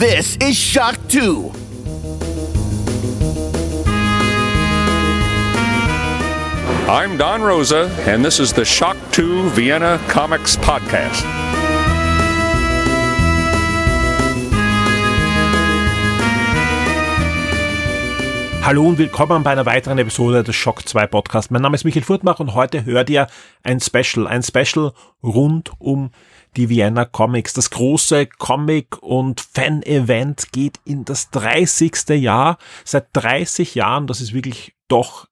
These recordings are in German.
This is Shock 2. I'm Don Rosa, and this is the Shock 2 Vienna Comics Podcast. Hallo und willkommen bei einer weiteren Episode des Shock 2 Podcast. Mein Name ist Michael Furtmach und heute hört ihr ein Special, ein Special rund um die Vienna Comics. Das große Comic- und Fan-Event geht in das 30. Jahr. Seit 30 Jahren, das ist wirklich doch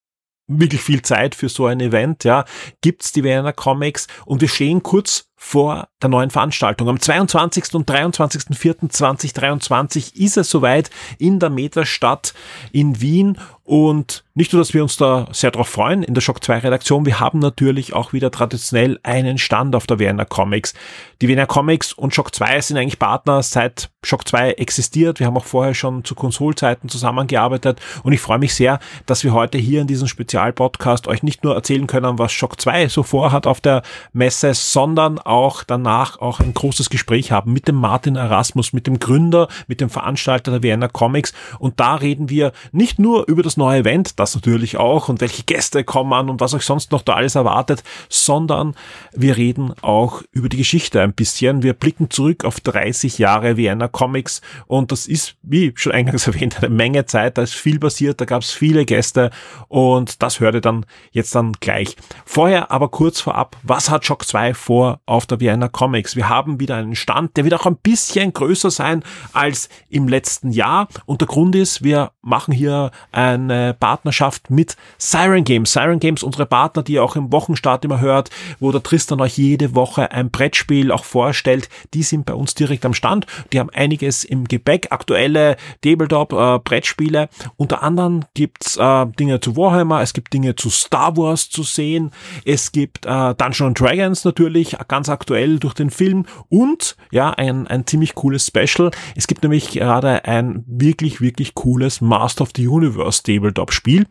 wirklich viel Zeit für so ein Event, ja, gibt's die Vienna Comics und wir stehen kurz vor der neuen Veranstaltung. Am 22. und 23.04.2023 ist es soweit in der Metastadt in Wien und nicht nur, dass wir uns da sehr drauf freuen in der Shock 2 Redaktion, wir haben natürlich auch wieder traditionell einen Stand auf der Vienna Comics. Die Vienna Comics und Shock 2 sind eigentlich Partner seit Shock 2 existiert. Wir haben auch vorher schon zu Konsolzeiten zusammengearbeitet und ich freue mich sehr, dass wir heute hier in diesem Spezialpodcast euch nicht nur erzählen können, was Shock 2 so vorhat auf der Messe, sondern auch danach auch ein großes Gespräch haben mit dem Martin Erasmus, mit dem Gründer, mit dem Veranstalter der Vienna Comics. Und da reden wir nicht nur über das neue Event, das natürlich auch und welche Gäste kommen und was euch sonst noch da alles erwartet, sondern wir reden auch über die Geschichte ein bisschen. Wir blicken zurück auf 30 Jahre Vienna Comics und das ist, wie schon eingangs erwähnt, eine Menge Zeit, da ist viel passiert, da gab es viele Gäste und das hört ihr dann jetzt dann gleich. Vorher aber kurz vorab, was hat Shock 2 vor auf der Vienna Comics. Wir haben wieder einen Stand, der wird auch ein bisschen größer sein als im letzten Jahr. Und der Grund ist, wir machen hier eine Partnerschaft mit Siren Games. Siren Games, unsere Partner, die ihr auch im Wochenstart immer hört, wo der Tristan euch jede Woche ein Brettspiel auch vorstellt, die sind bei uns direkt am Stand. Die haben einiges im Gepäck, aktuelle Tabletop äh. Unter anderem gibt's äh, Dinge zu Warhammer, es gibt Dinge zu Star Wars zu sehen, es gibt äh, Dungeons Dragons natürlich, ganz ganz aktuell durch den Film und ja, ein, ein ziemlich cooles Special. Es gibt nämlich gerade ein wirklich, wirklich cooles Master of the Universe Tabletop Spiel.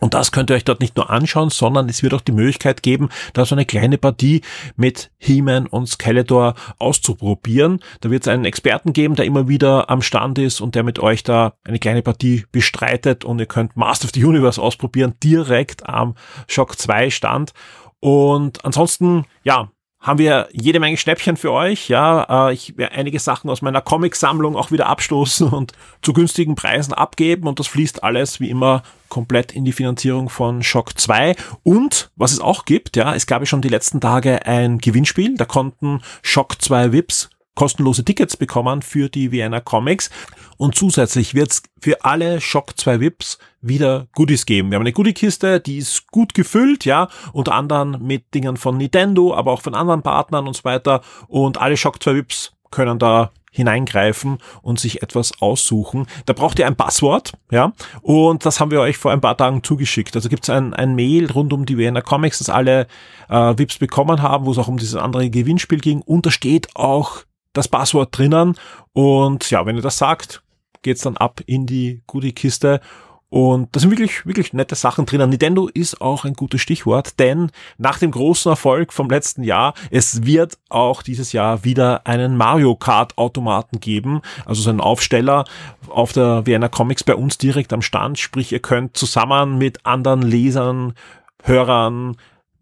Und das könnt ihr euch dort nicht nur anschauen, sondern es wird auch die Möglichkeit geben, da so eine kleine Partie mit He-Man und Skeletor auszuprobieren. Da wird es einen Experten geben, der immer wieder am Stand ist und der mit euch da eine kleine Partie bestreitet und ihr könnt Master of the Universe ausprobieren, direkt am Shock 2 Stand. Und ansonsten, ja, haben wir jede Menge Schnäppchen für euch. Ja, äh, ich werde einige Sachen aus meiner Comic-Sammlung auch wieder abstoßen und zu günstigen Preisen abgeben und das fließt alles wie immer komplett in die Finanzierung von Shock 2. Und was es auch gibt, ja, es gab ja schon die letzten Tage ein Gewinnspiel, da konnten Shock 2 VIPs kostenlose Tickets bekommen für die Vienna Comics. Und zusätzlich wird es für alle Shock 2 VIPs wieder Goodies geben. Wir haben eine Goodiekiste, die ist gut gefüllt, ja, unter anderem mit Dingen von Nintendo, aber auch von anderen Partnern und so weiter. Und alle Shock 2 VIPs können da hineingreifen und sich etwas aussuchen. Da braucht ihr ein Passwort, ja, und das haben wir euch vor ein paar Tagen zugeschickt. Also gibt es ein, ein Mail rund um die Vienna Comics, das alle äh, VIPs bekommen haben, wo es auch um dieses andere Gewinnspiel ging. Und da steht auch das Passwort drinnen. Und ja, wenn ihr das sagt, geht's dann ab in die Goodie-Kiste. Und da sind wirklich, wirklich nette Sachen drinnen. Nintendo ist auch ein gutes Stichwort, denn nach dem großen Erfolg vom letzten Jahr, es wird auch dieses Jahr wieder einen Mario Kart Automaten geben. Also so einen Aufsteller auf der Vienna Comics bei uns direkt am Stand. Sprich, ihr könnt zusammen mit anderen Lesern, Hörern,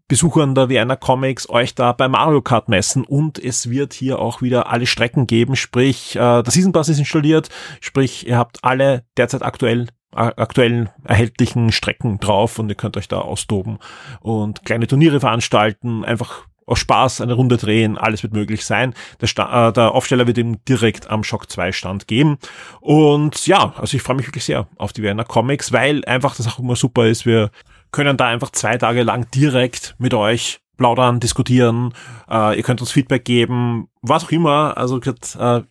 Besuchern der Vienna Comics euch da bei Mario Kart messen und es wird hier auch wieder alle Strecken geben, sprich äh, der Season Pass ist installiert, sprich ihr habt alle derzeit aktuell aktuellen erhältlichen Strecken drauf und ihr könnt euch da austoben und kleine Turniere veranstalten, einfach aus Spaß eine Runde drehen, alles wird möglich sein. Der, Sta äh, der Aufsteller wird ihm direkt am Shock 2 Stand geben. Und ja, also ich freue mich wirklich sehr auf die Vienna Comics, weil einfach das auch immer super ist. Wir können da einfach zwei Tage lang direkt mit euch plaudern, diskutieren. Äh, ihr könnt uns Feedback geben, was auch immer. Also äh,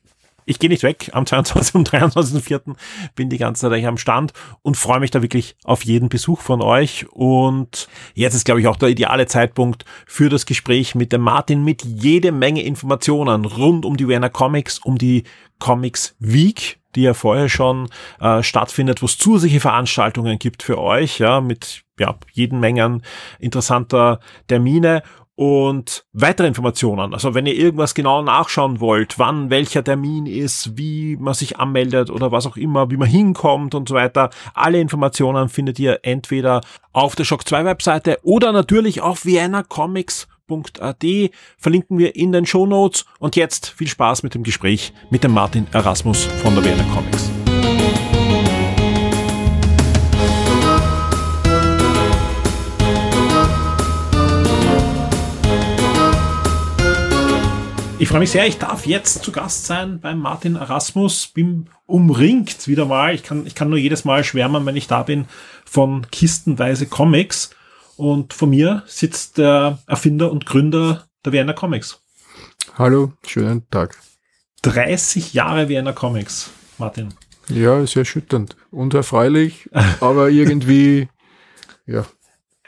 ich gehe nicht weg. Am 22. und 23.04. bin die ganze Zeit eigentlich am Stand und freue mich da wirklich auf jeden Besuch von euch. Und jetzt ist, glaube ich, auch der ideale Zeitpunkt für das Gespräch mit dem Martin mit jede Menge Informationen rund um die Werner Comics, um die Comics Week, die ja vorher schon äh, stattfindet, wo es zusätzliche Veranstaltungen gibt für euch, ja, mit ja, jeden Mengen interessanter Termine. Und weitere Informationen, also wenn ihr irgendwas genau nachschauen wollt, wann welcher Termin ist, wie man sich anmeldet oder was auch immer, wie man hinkommt und so weiter, alle Informationen findet ihr entweder auf der Shock 2 Webseite oder natürlich auf viennacomics.at verlinken wir in den Show und jetzt viel Spaß mit dem Gespräch mit dem Martin Erasmus von der Vienna Comics. Ich freue mich sehr, ich darf jetzt zu Gast sein beim Martin Erasmus. Bin umringt wieder mal. Ich kann, ich kann nur jedes Mal schwärmen, wenn ich da bin, von kistenweise Comics. Und vor mir sitzt der Erfinder und Gründer der Vienna Comics. Hallo, schönen Tag. 30 Jahre Vienna Comics, Martin. Ja, ist erschütternd und erfreulich, aber irgendwie, ja.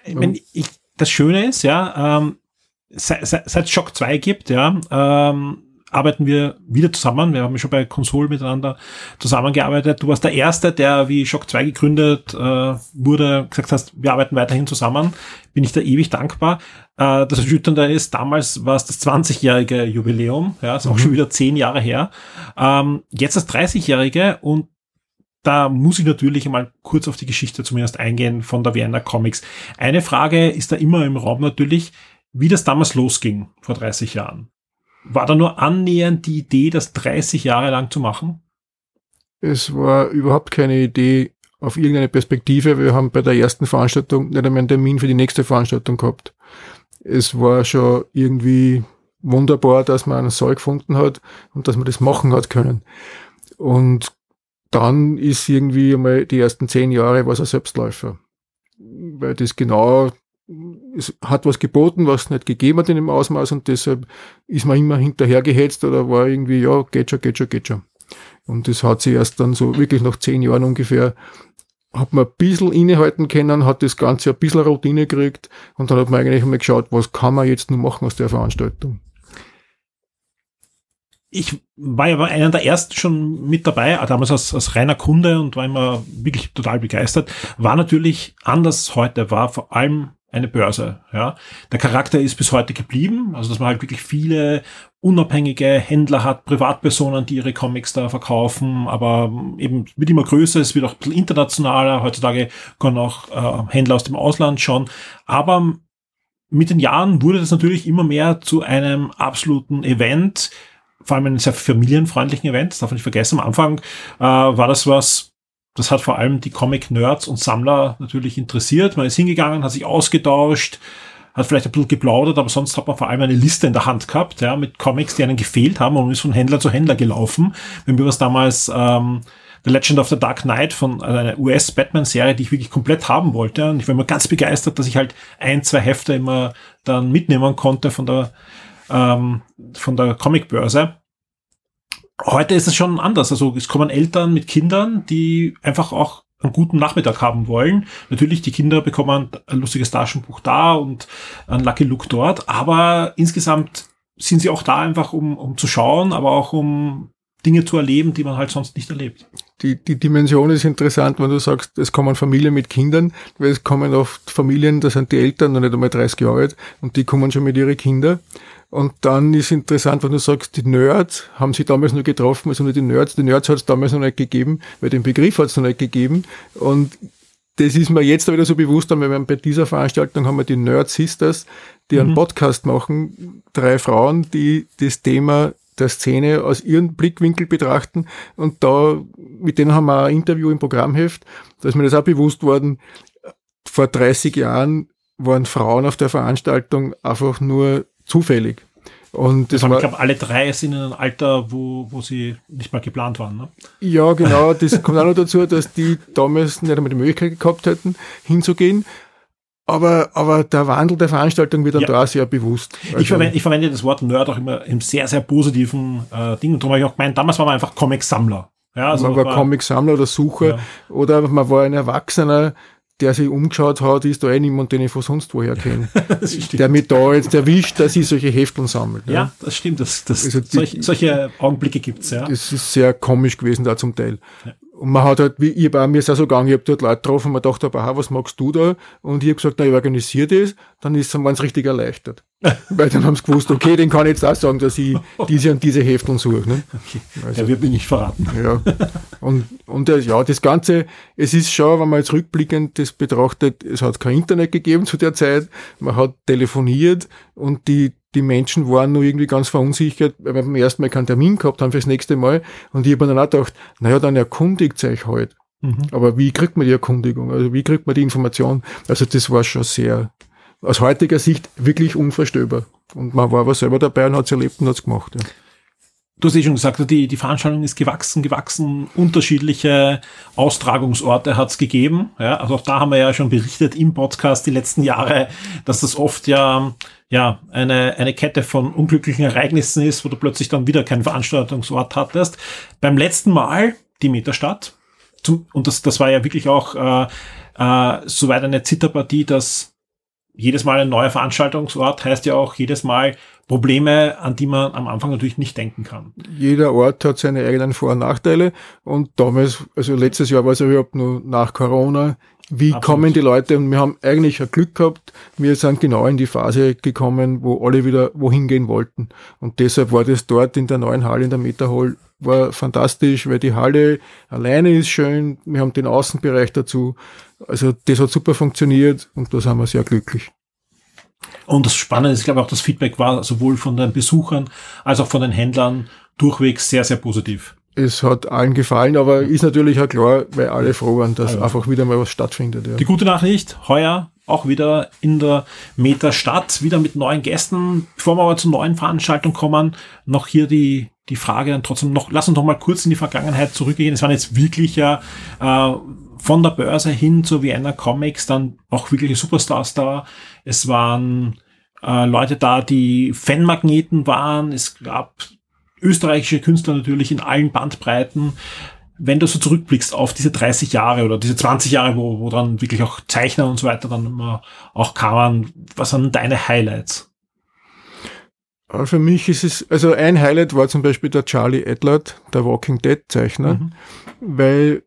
Ich meine, ich, das Schöne ist, ja, ähm, seit, seit Shock 2 gibt, ja, ähm, arbeiten wir wieder zusammen. Wir haben schon bei Console miteinander zusammengearbeitet. Du warst der Erste, der wie Shock 2 gegründet äh, wurde, gesagt hast, wir arbeiten weiterhin zusammen. Bin ich da ewig dankbar. Äh, das Erschütternde ist, damals war es das 20-jährige Jubiläum, ja, ist auch mhm. schon wieder zehn Jahre her. Ähm, jetzt das 30-jährige und da muss ich natürlich einmal kurz auf die Geschichte zumindest eingehen von der Vienna Comics. Eine Frage ist da immer im Raum natürlich wie das damals losging, vor 30 Jahren. War da nur annähernd die Idee, das 30 Jahre lang zu machen? Es war überhaupt keine Idee auf irgendeine Perspektive. Wir haben bei der ersten Veranstaltung nicht einmal einen Termin für die nächste Veranstaltung gehabt. Es war schon irgendwie wunderbar, dass man einen Saal gefunden hat und dass man das machen hat können. Und dann ist irgendwie einmal die ersten zehn Jahre was ein Selbstläufer. Weil das genau es hat was geboten, was nicht gegeben hat in dem Ausmaß und deshalb ist man immer hinterhergehetzt oder war irgendwie, ja, geht schon, geht schon, geht schon. Und das hat sich erst dann so wirklich nach zehn Jahren ungefähr, hat man ein bisschen innehalten können, hat das Ganze ein bisschen Routine gekriegt und dann hat man eigentlich einmal geschaut, was kann man jetzt nur machen aus der Veranstaltung. Ich war ja einer der ersten schon mit dabei, damals als, als reiner Kunde und war immer wirklich total begeistert. War natürlich anders heute, war vor allem eine Börse. Ja, der Charakter ist bis heute geblieben, also dass man halt wirklich viele unabhängige Händler hat, Privatpersonen, die ihre Comics da verkaufen, aber eben wird immer größer, es wird auch internationaler. Heutzutage kommen auch äh, Händler aus dem Ausland schon, aber mit den Jahren wurde das natürlich immer mehr zu einem absoluten Event, vor allem einem sehr familienfreundlichen Event. Das darf man nicht vergessen. Am Anfang äh, war das was das hat vor allem die Comic-Nerds und Sammler natürlich interessiert. Man ist hingegangen, hat sich ausgetauscht, hat vielleicht ein bisschen geplaudert, aber sonst hat man vor allem eine Liste in der Hand gehabt, ja, mit Comics, die einen gefehlt haben und ist von Händler zu Händler gelaufen. Wenn wir was damals ähm, The Legend of the Dark Knight von also einer US-Batman-Serie, die ich wirklich komplett haben wollte. Und ich war immer ganz begeistert, dass ich halt ein, zwei Hefte immer dann mitnehmen konnte von der, ähm, von der Comicbörse. Heute ist es schon anders. Also es kommen Eltern mit Kindern, die einfach auch einen guten Nachmittag haben wollen. Natürlich, die Kinder bekommen ein lustiges Taschenbuch da und ein Lucky Look dort, aber insgesamt sind sie auch da einfach, um, um zu schauen, aber auch um Dinge zu erleben, die man halt sonst nicht erlebt. Die, die Dimension ist interessant, wenn du sagst, es kommen Familien mit Kindern, weil es kommen oft Familien, da sind die Eltern noch nicht einmal 30 Jahre alt und die kommen schon mit ihren Kindern. Und dann ist interessant, wenn du sagst, die Nerds haben sich damals nur getroffen, also nur die Nerds. Die Nerds hat es damals noch nicht gegeben, weil den Begriff hat es noch nicht gegeben. Und das ist mir jetzt wieder so bewusst, weil wir bei dieser Veranstaltung haben wir die Nerd Sisters, die einen mhm. Podcast machen. Drei Frauen, die das Thema der Szene aus ihrem Blickwinkel betrachten. Und da, mit denen haben wir ein Interview im Programmheft. Da ist mir das auch bewusst worden. Vor 30 Jahren waren Frauen auf der Veranstaltung einfach nur zufällig. Und das, das war, ich glaube, alle drei sind in einem Alter, wo, wo sie nicht mal geplant waren. Ne? Ja, genau. Das kommt auch noch dazu, dass die damals nicht einmal die Möglichkeit gehabt hätten, hinzugehen. Aber, aber der Wandel der Veranstaltung wird dann ja. da sehr bewusst. Also ich, verwende, ich verwende das Wort Nerd auch immer im sehr, sehr positiven äh, Ding. Und darum habe ich auch gemeint, damals war man einfach Comic-Sammler. Ja, also man war, war Comic-Sammler oder Sucher ja. oder man war ein Erwachsener, der sich umgeschaut hat, ist da eh niemand, den ich von sonst woher kenne. der mich da jetzt erwischt, dass ich solche Hefteln sammelt. Ja, ja das stimmt. Das, das, also die, solche, solche Augenblicke gibt's ja. Das ist sehr komisch gewesen da zum Teil. Ja. Und man hat halt, wie ich bei mir ist auch so gegangen, ich habe dort Leute getroffen, man dachte, aha, was magst du da? Und ich habe gesagt, na, ich organisiere das, dann ist es richtig erleichtert. Weil dann haben sie gewusst, okay, den kann ich jetzt auch sagen, dass ich diese und diese Hefteln suche. Ne? Okay. Also, Der wird mir nicht verraten. Ja. Und, und ja, das Ganze, es ist schon, wenn man jetzt rückblickend das betrachtet, es hat kein Internet gegeben zu der Zeit, man hat telefoniert und die, die Menschen waren nur irgendwie ganz verunsichert, weil wir beim ersten Mal keinen Termin gehabt haben fürs nächste Mal. Und ich habe mir dann auch gedacht, naja, dann erkundigt euch halt. Mhm. Aber wie kriegt man die Erkundigung? Also wie kriegt man die Information? Also das war schon sehr, aus heutiger Sicht wirklich unvorstellbar. Und man war aber selber dabei und hat es erlebt und hat es gemacht. Ja. Du hast eh schon gesagt, die, die Veranstaltung ist gewachsen, gewachsen, unterschiedliche Austragungsorte hat es gegeben. Ja, also auch da haben wir ja schon berichtet im Podcast die letzten Jahre, dass das oft ja, ja eine, eine Kette von unglücklichen Ereignissen ist, wo du plötzlich dann wieder keinen Veranstaltungsort hattest. Beim letzten Mal die Metastadt, zum, und das, das war ja wirklich auch äh, äh, soweit eine Zitterpartie, dass jedes Mal ein neuer Veranstaltungsort heißt ja auch jedes Mal Probleme, an die man am Anfang natürlich nicht denken kann. Jeder Ort hat seine eigenen Vor- und Nachteile und damals, also letztes Jahr war es ja überhaupt nur nach Corona, wie Absolut. kommen die Leute und wir haben eigentlich ein Glück gehabt, wir sind genau in die Phase gekommen, wo alle wieder wohin gehen wollten und deshalb war das dort in der neuen Halle, in der Meta Hall, war fantastisch, weil die Halle alleine ist schön, wir haben den Außenbereich dazu, also das hat super funktioniert und da sind wir sehr glücklich. Und das Spannende ist, ich glaube auch, das Feedback war sowohl von den Besuchern als auch von den Händlern durchwegs sehr, sehr positiv. Es hat allen gefallen, aber ist natürlich auch klar, weil alle froh waren, dass also. einfach wieder mal was stattfindet. Ja. Die gute Nachricht, heuer auch wieder in der Meta-Stadt, wieder mit neuen Gästen. Bevor wir aber zur neuen Veranstaltung kommen, noch hier die, die Frage dann trotzdem noch, lass uns doch mal kurz in die Vergangenheit zurückgehen. Es waren jetzt wirklich ja äh, von der Börse hin zu Vienna Comics dann auch wirkliche Superstars da. Es waren äh, Leute da, die Fanmagneten waren. Es gab österreichische Künstler natürlich in allen Bandbreiten. Wenn du so zurückblickst auf diese 30 Jahre oder diese 20 Jahre, wo, wo dann wirklich auch Zeichner und so weiter dann immer auch kamen, was waren deine Highlights? Für mich ist es, also ein Highlight war zum Beispiel der Charlie Edlard, der Walking Dead Zeichner, mhm. weil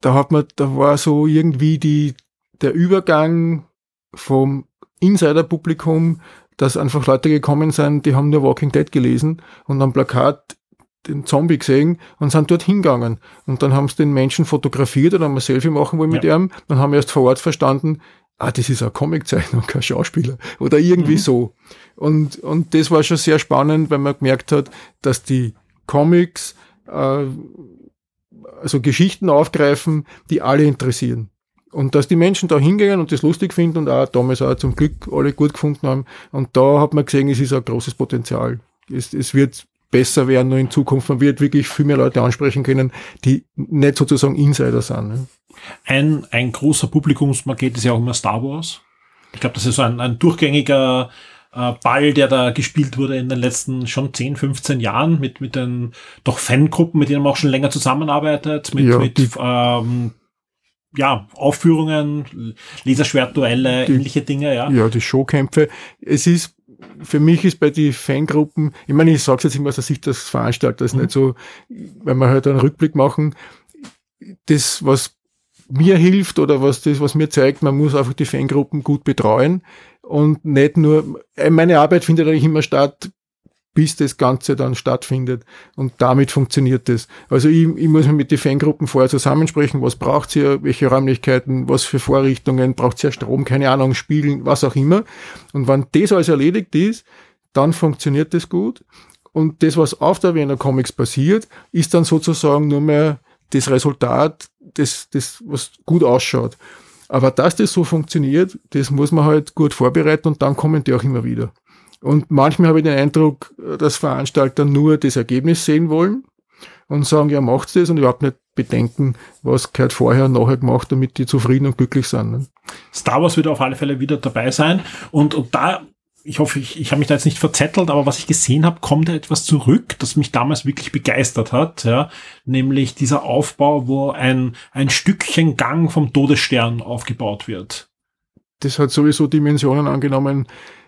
da hat man, da war so irgendwie die, der Übergang vom Insider-Publikum, dass einfach Leute gekommen sind, die haben nur Walking Dead gelesen und am Plakat den Zombie gesehen und sind dort hingegangen. Und dann haben sie den Menschen fotografiert oder haben ein Selfie machen wollen mit ja. ihm. Dann haben wir erst vor Ort verstanden, ah, das ist ein Comiczeichner, kein Schauspieler. Oder irgendwie mhm. so. Und, und das war schon sehr spannend, weil man gemerkt hat, dass die Comics äh, also Geschichten aufgreifen, die alle interessieren. Und dass die Menschen da hingehen und das lustig finden und auch damals auch zum Glück alle gut gefunden haben. Und da hat man gesehen, es ist ein großes Potenzial. Es, es wird besser werden nur in Zukunft. Man wird wirklich viel mehr Leute ansprechen können, die nicht sozusagen Insider sind. Ne? Ein, ein großer Publikumsmarket ist ja auch immer Star Wars. Ich glaube, das ist so ein, ein durchgängiger äh, Ball, der da gespielt wurde in den letzten schon 10, 15 Jahren mit, mit den doch Fangruppen, mit denen man auch schon länger zusammenarbeitet, mit, ja, mit ähm, ja, Aufführungen, Laserschwertduelle, ähnliche Dinge, ja. Ja, die Showkämpfe. Es ist, für mich ist bei den Fangruppen, ich meine, ich sage jetzt immer aus der Sicht des Veranstalters, mhm. nicht so, wenn wir halt einen Rückblick machen, das, was mir hilft oder was das, was mir zeigt, man muss einfach die Fangruppen gut betreuen und nicht nur, äh, meine Arbeit findet eigentlich immer statt, bis das Ganze dann stattfindet. Und damit funktioniert das. Also ich, ich muss mir mit den Fangruppen vorher zusammensprechen, was braucht ihr, welche Räumlichkeiten, was für Vorrichtungen, braucht ihr Strom, keine Ahnung, Spiegeln, was auch immer. Und wenn das alles erledigt ist, dann funktioniert das gut. Und das, was auf der Wiener Comics passiert, ist dann sozusagen nur mehr das Resultat, das, das was gut ausschaut. Aber dass das so funktioniert, das muss man halt gut vorbereiten und dann kommen die auch immer wieder. Und manchmal habe ich den Eindruck, dass Veranstalter nur das Ergebnis sehen wollen und sagen, ja, macht's das und überhaupt nicht bedenken, was gehört vorher und nachher gemacht, damit die zufrieden und glücklich sind. Ne? Star Wars wird auf alle Fälle wieder dabei sein und, und da ich hoffe, ich, ich habe mich da jetzt nicht verzettelt, aber was ich gesehen habe, kommt da etwas zurück, das mich damals wirklich begeistert hat, ja, nämlich dieser Aufbau, wo ein, ein Stückchen Gang vom Todesstern aufgebaut wird. Das hat sowieso Dimensionen angenommen.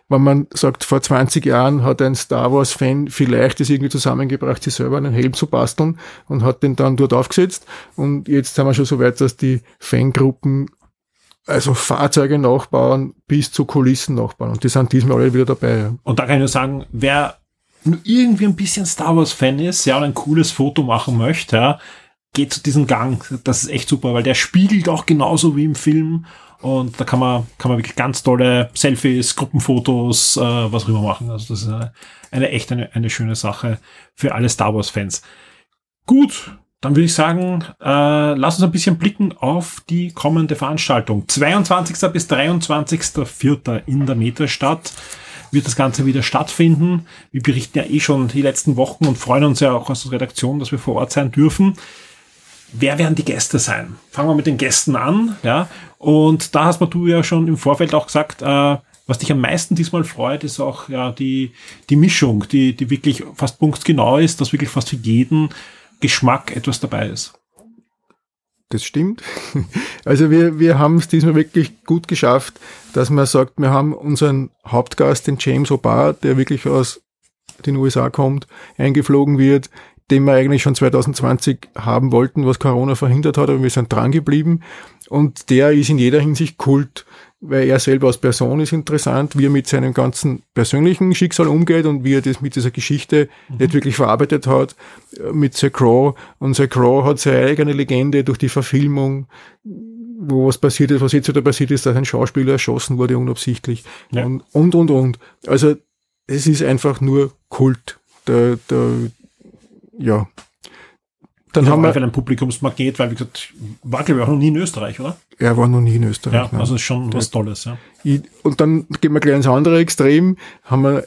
wenn man sagt, vor 20 Jahren hat ein Star Wars-Fan vielleicht es irgendwie zusammengebracht, sich selber einen Helm zu basteln und hat den dann dort aufgesetzt. Und jetzt sind wir schon so weit, dass die Fangruppen also Fahrzeuge nachbauen bis zu Kulissen nachbauen. Und die sind diesmal alle wieder dabei. Und da kann ich nur sagen, wer nur irgendwie ein bisschen Star Wars Fan ist, ja, und ein cooles Foto machen möchte, ja, geht zu diesem Gang. Das ist echt super, weil der spiegelt auch genauso wie im Film. Und da kann man, kann man wirklich ganz tolle Selfies, Gruppenfotos, äh, was rüber machen. Also das ist eine, eine echt eine, eine schöne Sache für alle Star Wars Fans. Gut, dann würde ich sagen, äh, lass uns ein bisschen blicken auf die kommende Veranstaltung. 22. bis 23.04. in der Metastadt wird das Ganze wieder stattfinden. Wir berichten ja eh schon die letzten Wochen und freuen uns ja auch aus der Redaktion, dass wir vor Ort sein dürfen. Wer werden die Gäste sein? Fangen wir mit den Gästen an, ja. Und da hast du ja schon im Vorfeld auch gesagt, äh, was dich am meisten diesmal freut, ist auch ja die, die Mischung, die, die wirklich fast punktgenau ist, dass wirklich fast für jeden Geschmack etwas dabei ist. Das stimmt. Also wir, wir haben es diesmal wirklich gut geschafft, dass man sagt, wir haben unseren Hauptgast, den James O'Barr, der wirklich aus den USA kommt, eingeflogen wird, den wir eigentlich schon 2020 haben wollten, was Corona verhindert hat, aber wir sind dran geblieben. Und der ist in jeder Hinsicht Kult weil er selber als Person ist interessant, wie er mit seinem ganzen persönlichen Schicksal umgeht und wie er das mit dieser Geschichte mhm. nicht wirklich verarbeitet hat, äh, mit Sir Crow. Und Sir Crow hat seine eigene Legende durch die Verfilmung, wo was passiert ist, was jetzt wieder passiert ist, dass ein Schauspieler erschossen wurde unabsichtlich ja. und, und, und, und. Also, es ist einfach nur Kult. Der, der, ja, dann haben wir ein Publikumsmagnet, weil wie gesagt, war glaube ich auch noch nie in Österreich, oder? Er war noch nie in Österreich. Ja, also ist schon was Tolles, ja. Und dann gehen wir gleich ins andere Extrem, haben wir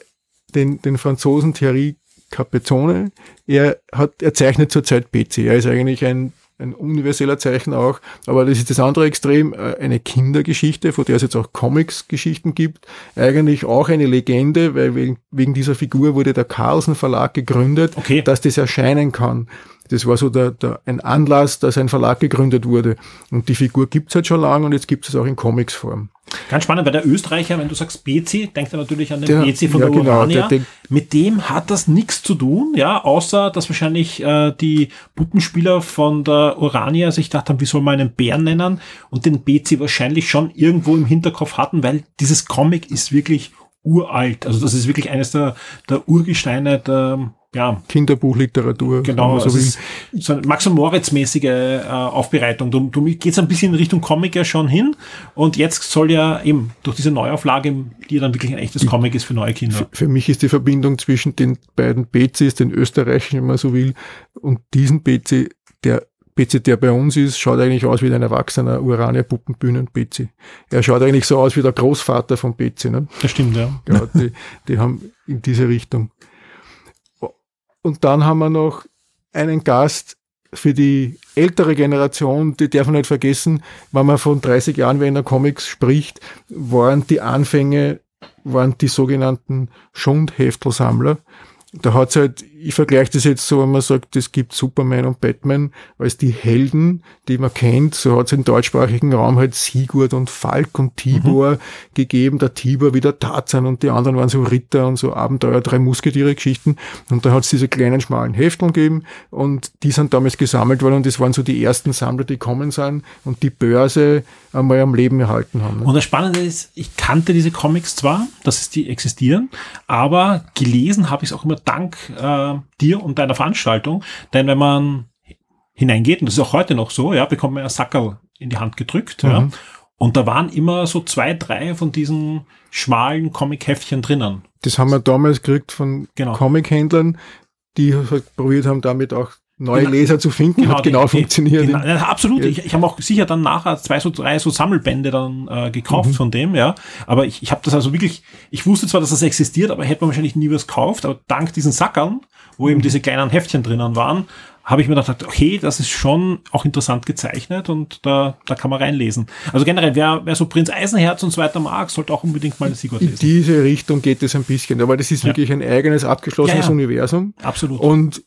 den, den Franzosen Thierry Capezzone. Er hat, er zeichnet zurzeit PC. Er ist eigentlich ein ein universeller Zeichen auch, aber das ist das andere Extrem, äh, eine Kindergeschichte, vor der es jetzt auch Comics-Geschichten gibt, eigentlich auch eine Legende, weil wegen dieser Figur wurde der Carlsen Verlag gegründet, okay. dass das erscheinen kann. Das war so der, der, ein Anlass, dass ein Verlag gegründet wurde. Und die Figur gibt's halt schon lange und jetzt gibt es auch in Comics-Form. Ganz spannend, weil der Österreicher, wenn du sagst BC, denkt er natürlich an den der, BC von ja, der genau, Urania. Der, der, Mit dem hat das nichts zu tun, ja, außer dass wahrscheinlich äh, die Puppenspieler von der Urania sich gedacht haben, wie soll man einen Bären nennen und den BC wahrscheinlich schon irgendwo im Hinterkopf hatten, weil dieses Comic ist wirklich uralt. Also das ist wirklich eines der, der Urgesteine der ja. Kinderbuchliteratur. Genau, so, also so eine Max- und Moritz-mäßige äh, Aufbereitung. Du, du gehst ein bisschen in Richtung Comic ja schon hin und jetzt soll ja eben durch diese Neuauflage, die dann wirklich ein echtes Comic ist für neue Kinder. Für, für mich ist die Verbindung zwischen den beiden PCs, den österreichischen, wenn man so will, und diesen PC, der PC, der bei uns ist, schaut eigentlich aus wie ein erwachsener Urania Puppenbühnen PC. Er schaut eigentlich so aus wie der Großvater vom PC. Ne? Das stimmt, ja. ja die, die haben in diese Richtung. Und dann haben wir noch einen Gast für die ältere Generation, die darf man nicht vergessen, wenn man von 30 Jahren Wiener Comics spricht, waren die Anfänge, waren die sogenannten Schundheftelsammler. Da hat's halt ich vergleiche das jetzt so, wenn man sagt, es gibt Superman und Batman als die Helden, die man kennt. So hat es im deutschsprachigen Raum halt Sigurd und Falk und Tibor mhm. gegeben. Der Tibor wieder Tarzan und die anderen waren so Ritter und so Abenteuer, drei Musketiere-Geschichten. Und da hat es diese kleinen schmalen Hefteln gegeben und die sind damals gesammelt worden und das waren so die ersten Sammler, die kommen sind und die Börse einmal am Leben erhalten haben. Und das Spannende ist, ich kannte diese Comics zwar, dass es die existieren, aber gelesen habe ich es auch immer dank äh, dir und deiner Veranstaltung. Denn wenn man hineingeht, und das ist auch heute noch so, ja, bekommt man ja Sackerl in die Hand gedrückt, mhm. ja. Und da waren immer so zwei, drei von diesen schmalen Comic-Heftchen drinnen. Das haben wir damals gekriegt von genau. Comic-Händlern, die halt probiert haben, damit auch neue genau. Leser zu finden, genau, hat genau die, funktioniert. Genau, ja, absolut. Ja. Ich, ich habe auch sicher dann nachher zwei, so drei so Sammelbände dann äh, gekauft mhm. von dem, ja. Aber ich, ich habe das also wirklich, ich wusste zwar, dass das existiert, aber hätte man wahrscheinlich nie was gekauft, aber dank diesen Sackern wo eben diese kleinen Heftchen drinnen waren, habe ich mir gedacht, okay, das ist schon auch interessant gezeichnet und da, da kann man reinlesen. Also generell, wer, wer so Prinz Eisenherz und so weiter mag, sollte auch unbedingt mal Sigurd lesen. In diese Richtung geht es ein bisschen, aber das ist ja. wirklich ein eigenes, abgeschlossenes ja, ja. Universum. Absolut. Und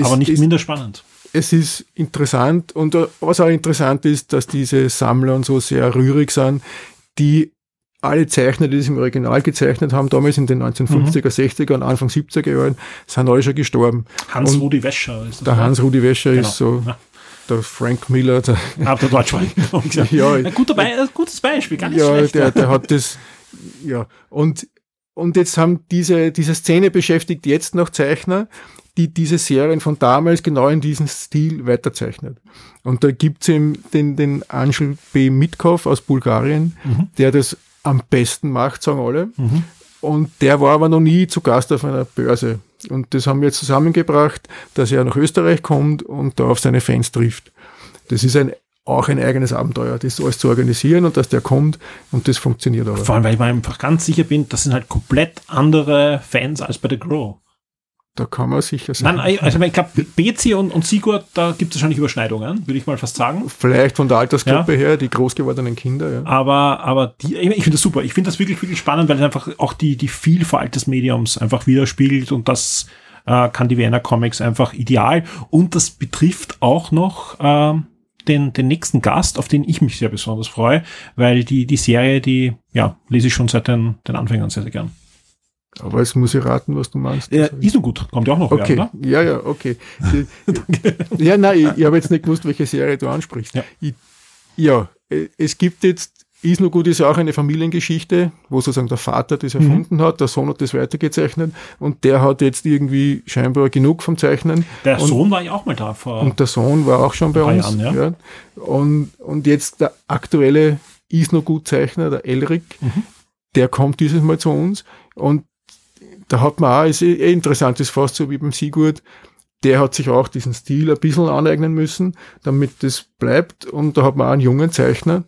aber nicht ist, minder spannend. Es ist interessant und was auch interessant ist, dass diese Sammler und so sehr rührig sind, die alle Zeichner, die das im Original gezeichnet haben, damals in den 1950er, 60er und Anfang 70er Jahren, sind alle schon gestorben. Hans-Rudi Wäscher ist das. Der ja? Hans-Rudi Wäscher ist Genau. so Ja. der Frank Miller, der, Ah, der Deutschmann. Ja, ein guter Be ein gutes Beispiel, gar nicht ja, schlecht. der, der hat das, ja. Und, und jetzt haben diese, diese Szene beschäftigt jetzt noch Zeichner, die diese Serien von damals genau in diesem Stil weiterzeichnet. Und da gibt's eben den, den Angel B. Mitkov aus Bulgarien, der das am besten macht, sagen alle. Und der war aber noch nie zu Gast auf einer Börse. Und das haben wir jetzt zusammengebracht, dass er nach Österreich kommt und da auf seine Fans trifft. Das ist ein, auch ein eigenes Abenteuer, das alles zu organisieren und dass der kommt und das funktioniert aber. Vor allem, weil ich mir einfach ganz sicher bin, das sind halt komplett andere Fans als bei The Grow. Da kann man sicher sein. Nein, also ich glaube, Bezi und, und Sigurd, da gibt es wahrscheinlich Überschneidungen, würde ich mal fast sagen. Vielleicht von der Altersgruppe her, die groß gewordenen Kinder, ja. Aber, aber die, ich finde das super. Ich finde das wirklich, wirklich spannend, weil es einfach auch die, die Vielfalt des Mediums einfach widerspiegelt und das äh, kann die Vienna Comics einfach ideal. Und das betrifft auch noch ähm, den, den nächsten Gast, auf den ich mich sehr besonders freue, weil die, die Serie, die, ja, lese ich schon seit den, den Anfängern sehr, sehr gern. Aber jetzt muss ich raten, was du meinst. Äh, ist nur gut, kommt ja auch noch Okay, oder? ja, ja, okay. Ja, nein, ich, ich habe jetzt nicht gewusst, welche Serie du ansprichst. Ja. Ich, ja, äh, es gibt jetzt, ist nur gut, ist ja auch eine Familiengeschichte, wo sozusagen der Vater das Mhm. erfunden hat, der Sohn hat das weitergezeichnet und der hat jetzt irgendwie scheinbar genug vom Zeichnen. Der und, Sohn war ja auch mal da vor. und der Sohn war auch schon bei uns. Jahren, ja. Und, und jetzt der aktuelle ist noch gut Zeichner, der Elric, Mhm. der kommt dieses Mal zu uns und da hat man auch, ist eh interessant, ist fast so wie beim Sigurd, der hat sich auch diesen Stil ein bisschen aneignen müssen, damit das bleibt. Und da hat man auch einen jungen Zeichner,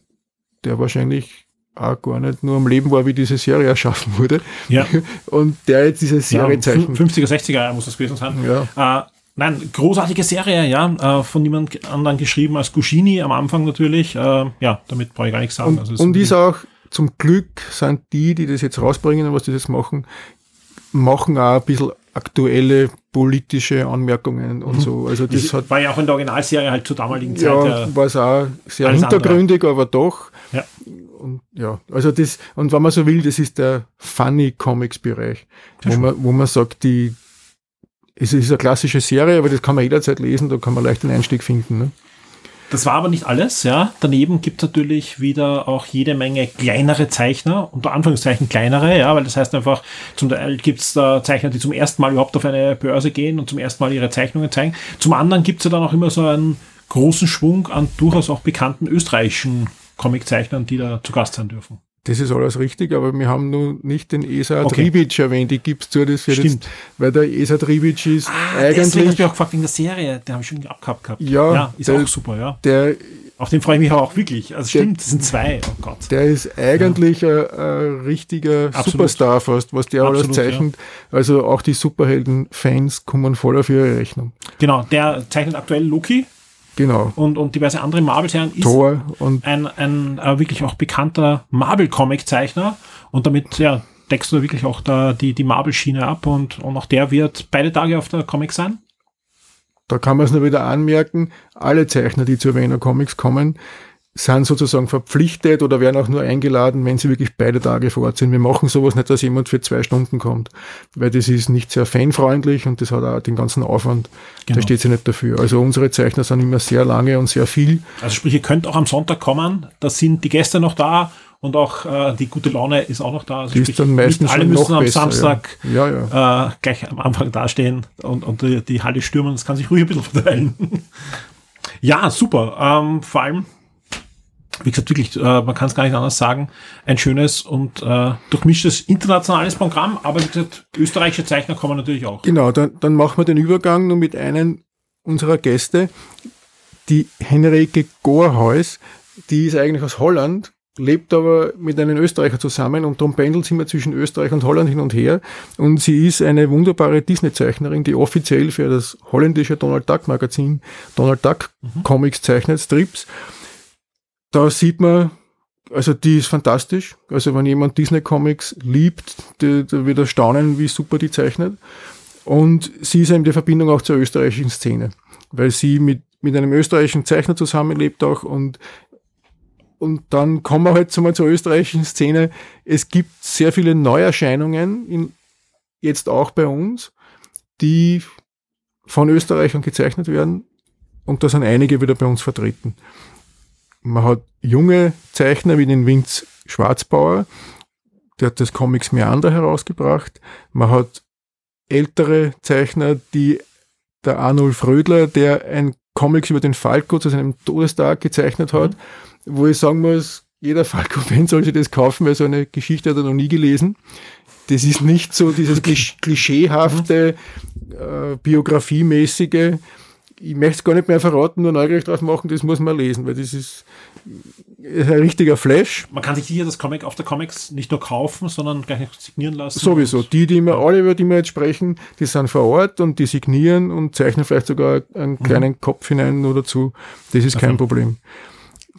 der wahrscheinlich auch gar nicht nur am Leben war, wie diese Serie erschaffen wurde. ja, Und der jetzt diese ja, Serie zeichnet. 50er, 60er Jahre muss das gewesen sein. Ja. Äh, nein, großartige Serie, ja, äh, von niemand anderen geschrieben als Guschini am Anfang natürlich. Äh, ja, damit brauche ich gar nichts sagen. Und, Also und ist auch, zum Glück sind die, die das jetzt rausbringen und was die das machen, machen auch ein bisschen aktuelle politische Anmerkungen und so. Also das das war ja auch in der Originalserie halt zur damaligen Zeit. ja, äh, war es auch sehr alles andere. hintergründig, aber doch. Ja. Und ja, also das, und wenn man so will, das ist der Funny Comics Bereich, wo man, wo man sagt, die, es ist eine klassische Serie, aber das kann man jederzeit lesen, da kann man leicht einen Einstieg finden. Ne? Das war aber nicht alles, ja. Daneben gibt es natürlich wieder auch jede Menge kleinere Zeichner, unter Anführungszeichen kleinere, ja, weil das heißt einfach, zum Teil gibt es da Zeichner, die zum ersten Mal überhaupt auf eine Börse gehen und zum ersten Mal ihre Zeichnungen zeigen. Zum anderen gibt es ja dann auch immer so einen großen Schwung an durchaus auch bekannten österreichischen Comiczeichnern, die da zu Gast sein dürfen. Das ist alles richtig, aber wir haben nur nicht den Esa Okay. Tribic erwähnt. Ich gebe zu, das wird Stimmt. jetzt, weil der Esa Tribic ist Ah, Deswegen eigentlich du mich auch gefragt wegen der Serie, den habe ich schon abgehabt gehabt. Ja, ja ist der- auch super, ja. der, Auf den freue ich mich aber auch wirklich. Also stimmt, das sind zwei, oh Gott. der ist eigentlich ein, ein richtiger Absolut. Superstar fast, was der alles Absolut, ja. zeichnet. Also auch die Superhelden-Fans kommen voll auf ihre Rechnung. Genau, der zeichnet aktuell Loki Genau. und, und diverse andere Marvel-Serien. Ist Thor und ein, ein äh, wirklich auch bekannter Marvel-Comic-Zeichner und damit ja, deckst du wirklich auch da die, die Marvel-Schiene ab und, und auch der wird beide Tage auf der Comic sein. da kann man es nur wieder anmerken, alle Zeichner, die zu Wiener Comics kommen, sind sozusagen verpflichtet oder werden auch nur eingeladen, wenn sie wirklich beide Tage vor Ort sind. Wir machen sowas nicht, dass jemand für zwei Stunden kommt, weil das ist nicht sehr fanfreundlich und das hat auch den ganzen Aufwand, Genau. da steht sie nicht dafür. Also unsere Zeichner sind immer sehr lange und sehr viel. Also sprich, ihr könnt auch am Sonntag kommen, da sind die Gäste noch da und auch äh, die gute Laune ist auch noch da. Also Die ist sprich, dann meistens alle müssen am besser, Samstag Ja, ja. ja. äh, gleich am Anfang dastehen und, und die, die Halle stürmen. Das kann sich ruhig ein bisschen verteilen. ja, super. Ähm, vor allem, wie gesagt, wirklich, äh, man kann es gar nicht anders sagen, ein schönes und äh, durchmischtes internationales Programm, aber wie gesagt, österreichische Zeichner kommen natürlich auch. Genau, dann, dann machen wir den Übergang nur mit einem unserer Gäste, die Henrike Gorhäus, die ist eigentlich aus Holland, lebt aber mit einem Österreicher zusammen und darum pendelt sie immer zwischen Österreich und Holland hin und her. Und sie ist eine wunderbare Disney-Zeichnerin, die offiziell für das holländische Donald Duck Magazin Donald Duck Comics zeichnet, Strips. Da sieht man, also die ist fantastisch. Also wenn jemand Disney Comics liebt, der wird erstaunen, wie super die zeichnet. Und sie ist eben die Verbindung auch zur österreichischen Szene, weil sie mit, mit einem österreichischen Zeichner zusammenlebt auch und und dann kommen wir halt zu zur österreichischen Szene. Es gibt sehr viele Neuerscheinungen, in, jetzt auch bei uns, die von Österreichern gezeichnet werden. Und da sind einige wieder bei uns vertreten. Man hat junge Zeichner wie den Vince Schwarzbauer, der hat das Comics Meander herausgebracht. Man hat ältere Zeichner, die der Arnold Frödler, der ein Comics über den Falco zu seinem Todestag gezeichnet hat, mhm. wo ich sagen muss, jeder Falco-Fan soll sich das kaufen, weil so eine Geschichte hat er noch nie gelesen. Das ist nicht so dieses klischeehafte, äh, biografiemäßige, ich möchte es gar nicht mehr verraten, nur neugierig drauf machen, das muss man lesen, weil das ist, ist ein richtiger Flash. Man kann sich hier das Comic auf der Comics nicht nur kaufen, sondern gleich signieren lassen. Sowieso. Die, die wir alle, über die wir jetzt sprechen, die sind vor Ort und die signieren und zeichnen vielleicht sogar einen mhm. kleinen mhm. Kopf hinein nur dazu. Das ist okay. kein Problem.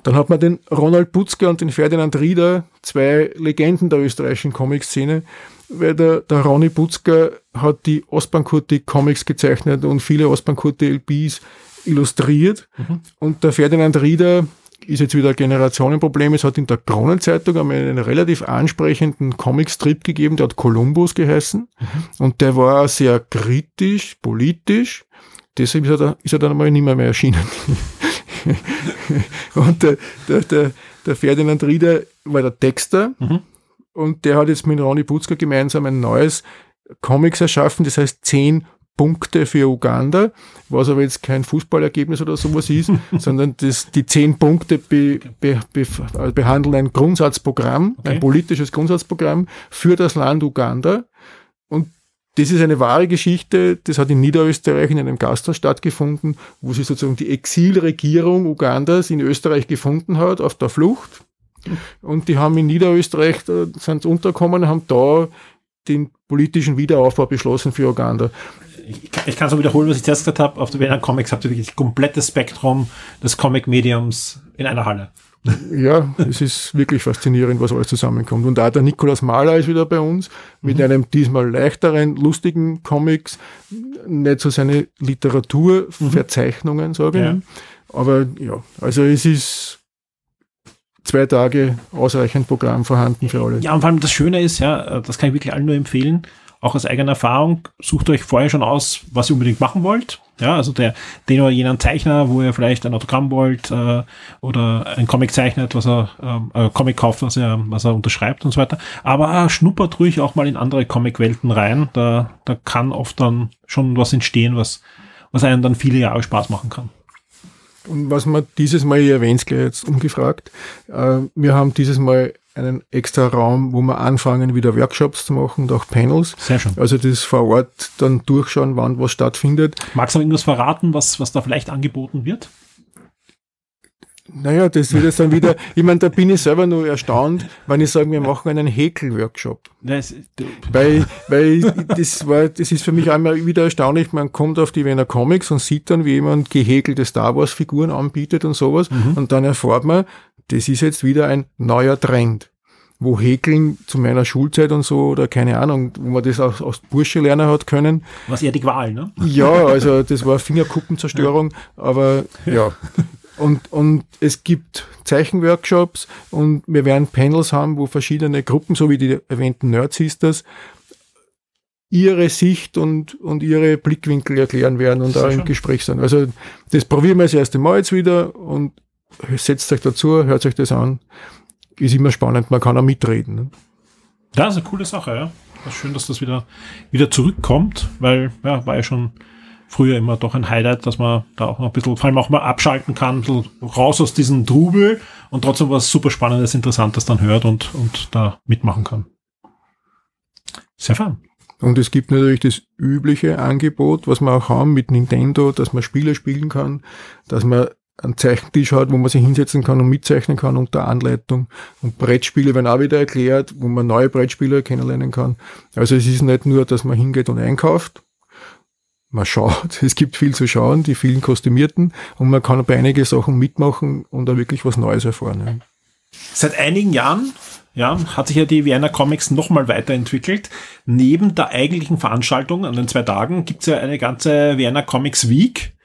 Dann hat man den Ronald Butzke und den Ferdinand Rieder, zwei Legenden der österreichischen Comic-Szene, weil der, der Ronny Butzker hat die Ostbankurti Comics gezeichnet und viele Ostbankurti LPs illustriert. Mhm. Und der Ferdinand Rieder ist jetzt wieder ein Generationenproblem. Es hat in der Kronenzeitung einmal einen relativ ansprechenden Comicstrip gegeben, der hat Columbus geheißen. Mhm. Und der war sehr kritisch, politisch. Deshalb ist er, da, ist er dann einmal nicht mehr, mehr erschienen. und der, der, der, der Ferdinand Rieder war der Texter. Mhm. Und der hat jetzt mit Ronny Butzker gemeinsam ein neues Comics erschaffen, das heißt zehn Punkte für Uganda, was aber jetzt kein Fußballergebnis oder sowas ist, sondern das, die zehn Punkte be, be, be, behandeln ein Grundsatzprogramm, okay. ein politisches Grundsatzprogramm für das Land Uganda. Und das ist eine wahre Geschichte, das hat in Niederösterreich in einem Gasthaus stattgefunden, wo sie sozusagen die Exilregierung Ugandas in Österreich gefunden hat, auf der Flucht. Und die haben in Niederösterreich, sind untergekommen, haben da den politischen Wiederaufbau beschlossen für Uganda. Ich, ich kann so wiederholen, was ich zuerst gesagt habe. Auf der Wiener Comics habt ihr wirklich das komplette Spektrum des Comic-Mediums in einer Halle. Ja, es ist wirklich faszinierend, was alles zusammenkommt. Und auch der Nikolaus Mahler ist wieder bei uns mit mhm. einem diesmal leichteren, lustigen Comics. Nicht so seine Literaturverzeichnungen, sage ich. Ja. Aber ja, also es ist zwei Tage ausreichend Programm vorhanden für alle. Ja, und vor allem das Schöne ist, ja, das kann ich wirklich allen nur empfehlen, auch aus eigener Erfahrung, sucht euch vorher schon aus, was ihr unbedingt machen wollt. Ja, also der, den oder jenen Zeichner, wo ihr vielleicht ein Autogramm wollt äh, oder ein Comic zeichnet, was er, äh, Comic kauft, was er, was er unterschreibt und so weiter. Aber schnuppert ruhig auch mal in andere Comic-Welten rein. Da, da kann oft dann schon was entstehen, was, was einem dann viele Jahre Spaß machen kann. Und was man dieses Mal, ich erwähne es gleich jetzt umgefragt, äh, wir haben dieses Mal einen extra Raum, wo wir anfangen, wieder Workshops zu machen und auch Panels. Sehr schön. Also das vor Ort dann durchschauen, wann was stattfindet. Magst du irgendwas verraten, was, was da vielleicht angeboten wird? Naja, das wird jetzt dann wieder, ich meine, da bin ich selber nur erstaunt, wenn ich sage, wir machen einen Häkel-Workshop. Weil, weil das war, das ist für mich einmal wieder erstaunlich, man kommt auf die Wiener Comics und sieht dann, wie jemand gehäkelte Star Wars Figuren anbietet und sowas, mhm. und dann erfahrt man, das ist jetzt wieder ein neuer Trend wo Häkeln zu meiner Schulzeit und so oder keine Ahnung, wo man das aus, aus Bursche lernen hat können. Was eher die Qual, ne? Ja, also das war Fingerkuppenzerstörung, aber ja. Und, und es gibt Zeichenworkshops und wir werden Panels haben, wo verschiedene Gruppen, so wie die erwähnten Nerdsisters, ihre Sicht und, und ihre Blickwinkel erklären werden und auch im Gespräch sein. Also das probieren wir das erste Mal jetzt wieder und setzt euch dazu, hört euch das an. Ist immer spannend, man kann auch mitreden. Ne? Ja, ist eine coole Sache, ja. Schön, dass das wieder, wieder zurückkommt, weil ja, war ja schon früher immer doch ein Highlight, dass man da auch noch ein bisschen, vor allem auch mal abschalten kann, ein bisschen raus aus diesem Trubel und trotzdem was super Spannendes, Interessantes dann hört und, und da mitmachen kann. Sehr fun. Und es gibt natürlich das übliche Angebot, was wir auch haben mit Nintendo, dass man Spiele spielen kann, dass man einen Zeichentisch hat, wo man sich hinsetzen kann und mitzeichnen kann unter Anleitung. Und Brettspiele werden auch wieder erklärt, wo man neue Brettspiele kennenlernen kann. Also es ist nicht nur, dass man hingeht und einkauft, man schaut, es gibt viel zu schauen, die vielen Kostümierten und man kann bei einigen Sachen mitmachen und da wirklich was Neues erfahren. Ja. Seit einigen Jahren ja, hat sich ja die Vienna Comics nochmal weiterentwickelt. Neben der eigentlichen Veranstaltung an den zwei Tagen gibt's ja eine ganze Vienna Comics Week,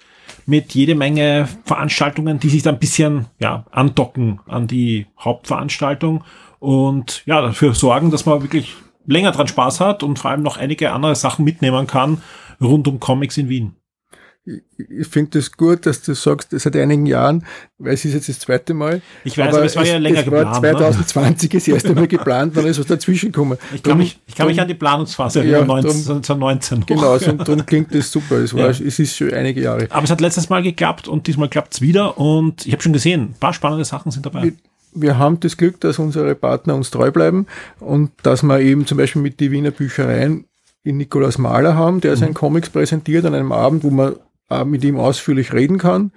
mit jede Menge Veranstaltungen, die sich dann ein bisschen ja, andocken an die Hauptveranstaltung und ja, dafür sorgen, dass man wirklich länger dran Spaß hat und vor allem noch einige andere Sachen mitnehmen kann rund um Comics in Wien ich finde das gut, dass du sagst, seit einigen Jahren, weil es ist jetzt das zweite Mal. Ich weiß, aber, aber es war ja länger es geplant. War 2020 ne? ist das erste Mal geplant, dann ist was dazwischen gekommen. Ich kann, drum, mich, ich kann drum, mich an die Planungsphase ja, 2019 Genau, so, darum klingt das super. Es, war, ja. es ist schon einige Jahre. Aber es hat letztes Mal geklappt und diesmal klappt es wieder und ich habe schon gesehen, ein paar spannende Sachen sind dabei. Wir, haben das Glück, dass unsere Partner uns treu bleiben und dass wir eben zum Beispiel mit die Wiener Büchereien in Nikolaus Mahler haben, der mhm. seinen Comics präsentiert an einem Abend, wo man mit ihm ausführlich reden kann.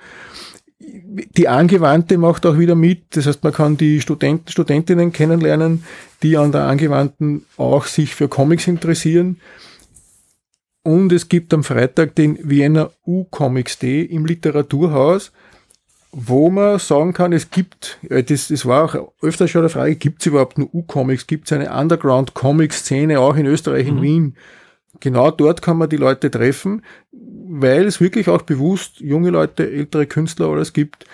Die Angewandte macht auch wieder mit, das heißt, man kann die Studenten, Studentinnen kennenlernen, die an der Angewandten auch sich für Comics interessieren. Und es gibt am Freitag den Vienna U-Comics Day im Literaturhaus, wo man sagen kann, es gibt, äh, das, das war auch öfter schon eine Frage, gibt es überhaupt nur U-Comics? Gibt es eine Underground-Comic-Szene auch in Österreich, in mhm. Wien? Genau dort kann man die Leute treffen weil es wirklich auch bewusst junge Leute, ältere Künstler alles gibt,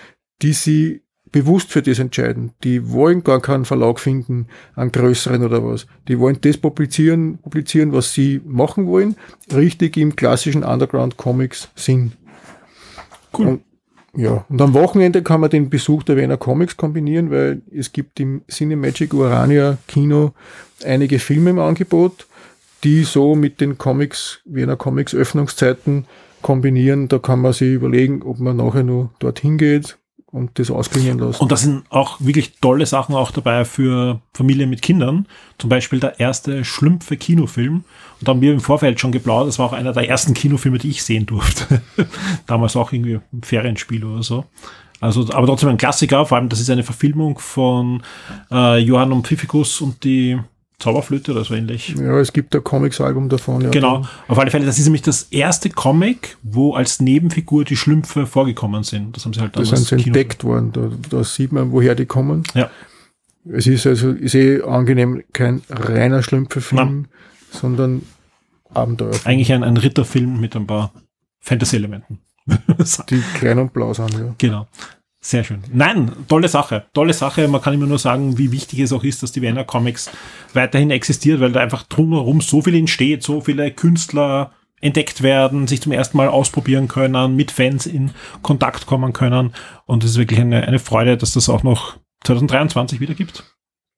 die sie bewusst für das entscheiden. Die wollen gar keinen Verlag finden, einen größeren oder was. Die wollen das publizieren, publizieren, was sie machen wollen, richtig im klassischen Underground Comics Sinn. Cool. Und, ja, und am Wochenende kann man den Besuch der Wiener Comics kombinieren, weil es gibt im Cinemagic Urania Kino einige Filme im Angebot, die so mit den Comics, Wiener Comics Öffnungszeiten kombinieren. Da kann man sich überlegen, ob man nachher nur dorthin geht und das ausklingen lässt. Und da sind auch wirklich tolle Sachen auch dabei für Familien mit Kindern. Zum Beispiel der erste Schlümpfe Kinofilm. Und da haben wir im Vorfeld schon geplaudert. Das war auch einer der ersten Kinofilme, die ich sehen durfte. Damals auch irgendwie ein Ferienspiel oder so. Also, aber trotzdem ein Klassiker. Vor allem, das ist eine Verfilmung von äh, Johann Pfiffikus und die Zauberflöte oder so ähnlich. Ja, es gibt ein Comics-Album davon. Ja. Genau, auf alle Fälle, das ist nämlich das erste Comic, wo als Nebenfigur die Schlümpfe vorgekommen sind. Das haben sie halt damals Das sind sie entdeckt worden, da, da sieht man, woher die kommen. Ja. Es ist also, ist eh angenehm, kein reiner Schlümpfe-Film, sondern Abenteuer. Eigentlich ein, ein Ritterfilm mit ein paar Fantasy-Elementen. die klein und blau sind, ja. Genau. Sehr schön. Nein, tolle Sache. Tolle Sache. Man kann immer nur sagen, wie wichtig es auch ist, dass die Vienna Comics weiterhin existiert, weil da einfach drumherum so viel entsteht, so viele Künstler entdeckt werden, sich zum ersten Mal ausprobieren können, mit Fans in Kontakt kommen können. Und es ist wirklich eine, eine Freude, dass das auch noch 2023 wieder gibt.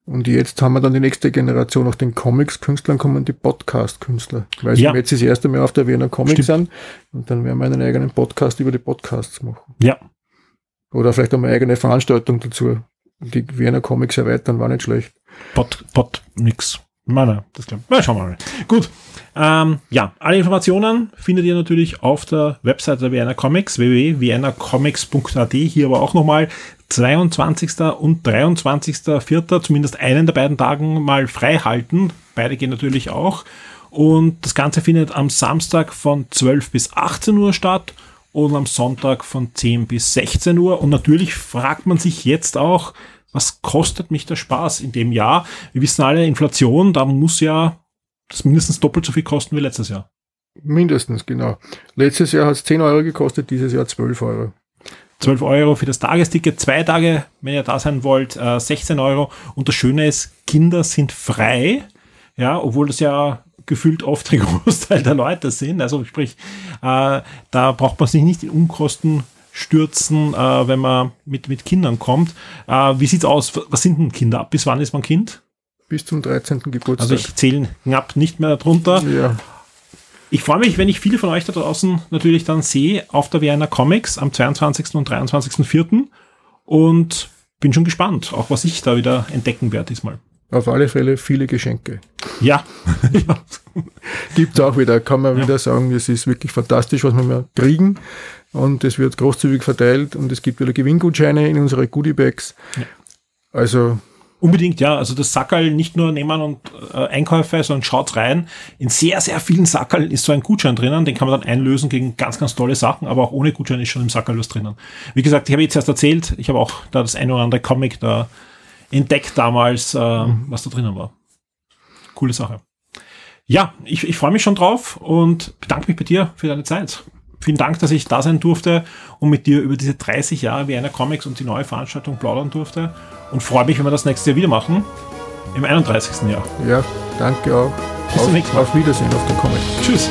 Und jetzt haben wir dann die nächste Generation nach den Comics-Künstlern kommen die Podcast-Künstler. Weil ja. sie jetzt das erste Mal auf der Wiener Comics Stimmt. sind. Und dann werden wir einen eigenen Podcast über die Podcasts machen. Ja, oder vielleicht eine eigene Veranstaltung dazu. Die Wiener Comics erweitern, war nicht schlecht. Pot, Pot, nix. Meine, das glaube ich. schauen wir mal. Gut. Ähm, ja, alle Informationen findet ihr natürlich auf der Webseite der Vienna Comics, www.viennacomics.at. Hier aber auch nochmal 22. und 23.04. zumindest einen der beiden Tagen mal frei halten. Beide gehen natürlich auch. Und das Ganze findet am Samstag von 12 bis 18 Uhr statt und am Sonntag von 10 bis 16 Uhr. Und natürlich fragt man sich jetzt auch, was kostet mich der Spaß in dem Jahr? Wir wissen alle, Inflation, da muss ja das mindestens doppelt so viel kosten wie letztes Jahr. Mindestens, genau. Letztes Jahr hat es 10 Euro gekostet, dieses Jahr 12 Euro. 12 Euro für das Tagesticket, zwei Tage, wenn ihr da sein wollt, 16 äh, Euro. Und das Schöne ist, Kinder sind frei, ja, obwohl das ja gefühlt oft der Großteil der Leute sind. Also sprich, äh, da braucht man sich nicht in Unkosten stürzen, äh, wenn man mit, mit Kindern kommt. Äh, wie sieht's aus? Was sind denn Kinder? Bis wann ist man Kind? Bis zum 13. Geburtstag. Also ich zähle knapp nicht mehr darunter. Ja. Ich freue mich, wenn ich viele von euch da draußen natürlich dann sehe auf der Vienna Comics am 22. und 23.04. Und bin schon gespannt, auch was ich da wieder entdecken werde diesmal. Auf alle Fälle viele Geschenke. Ja. Gibt auch wieder, kann man ja. wieder sagen, es ist wirklich fantastisch, was wir kriegen. Und es wird großzügig verteilt und es gibt wieder Gewinngutscheine in unsere Goodiebags. Ja. Also Unbedingt, ja. Also das Sackerl nicht nur nehmen und äh, Einkäufe, sondern schaut rein. In sehr, sehr vielen Sackerl ist so ein Gutschein drinnen. Den kann man dann einlösen gegen ganz, ganz tolle Sachen. Aber auch ohne Gutschein ist schon im Sackerl was drinnen. Wie gesagt, ich habe jetzt erst erzählt, ich habe auch da das eine oder andere Comic da entdeckt damals, äh, mhm. was da drinnen war. Coole Sache. Ja, ich, ich freue mich schon drauf und bedanke mich bei dir für deine Zeit. vielen Dank, dass ich da sein durfte und mit dir über diese 30 Jahre Vienna Comics und die neue Veranstaltung plaudern durfte. Und freue mich, wenn wir das nächste Jahr wieder machen. Im 31. Jahr. Ja, danke auch. Bis zum nächsten Mal. Auf Wiedersehen auf der Comic. Tschüss.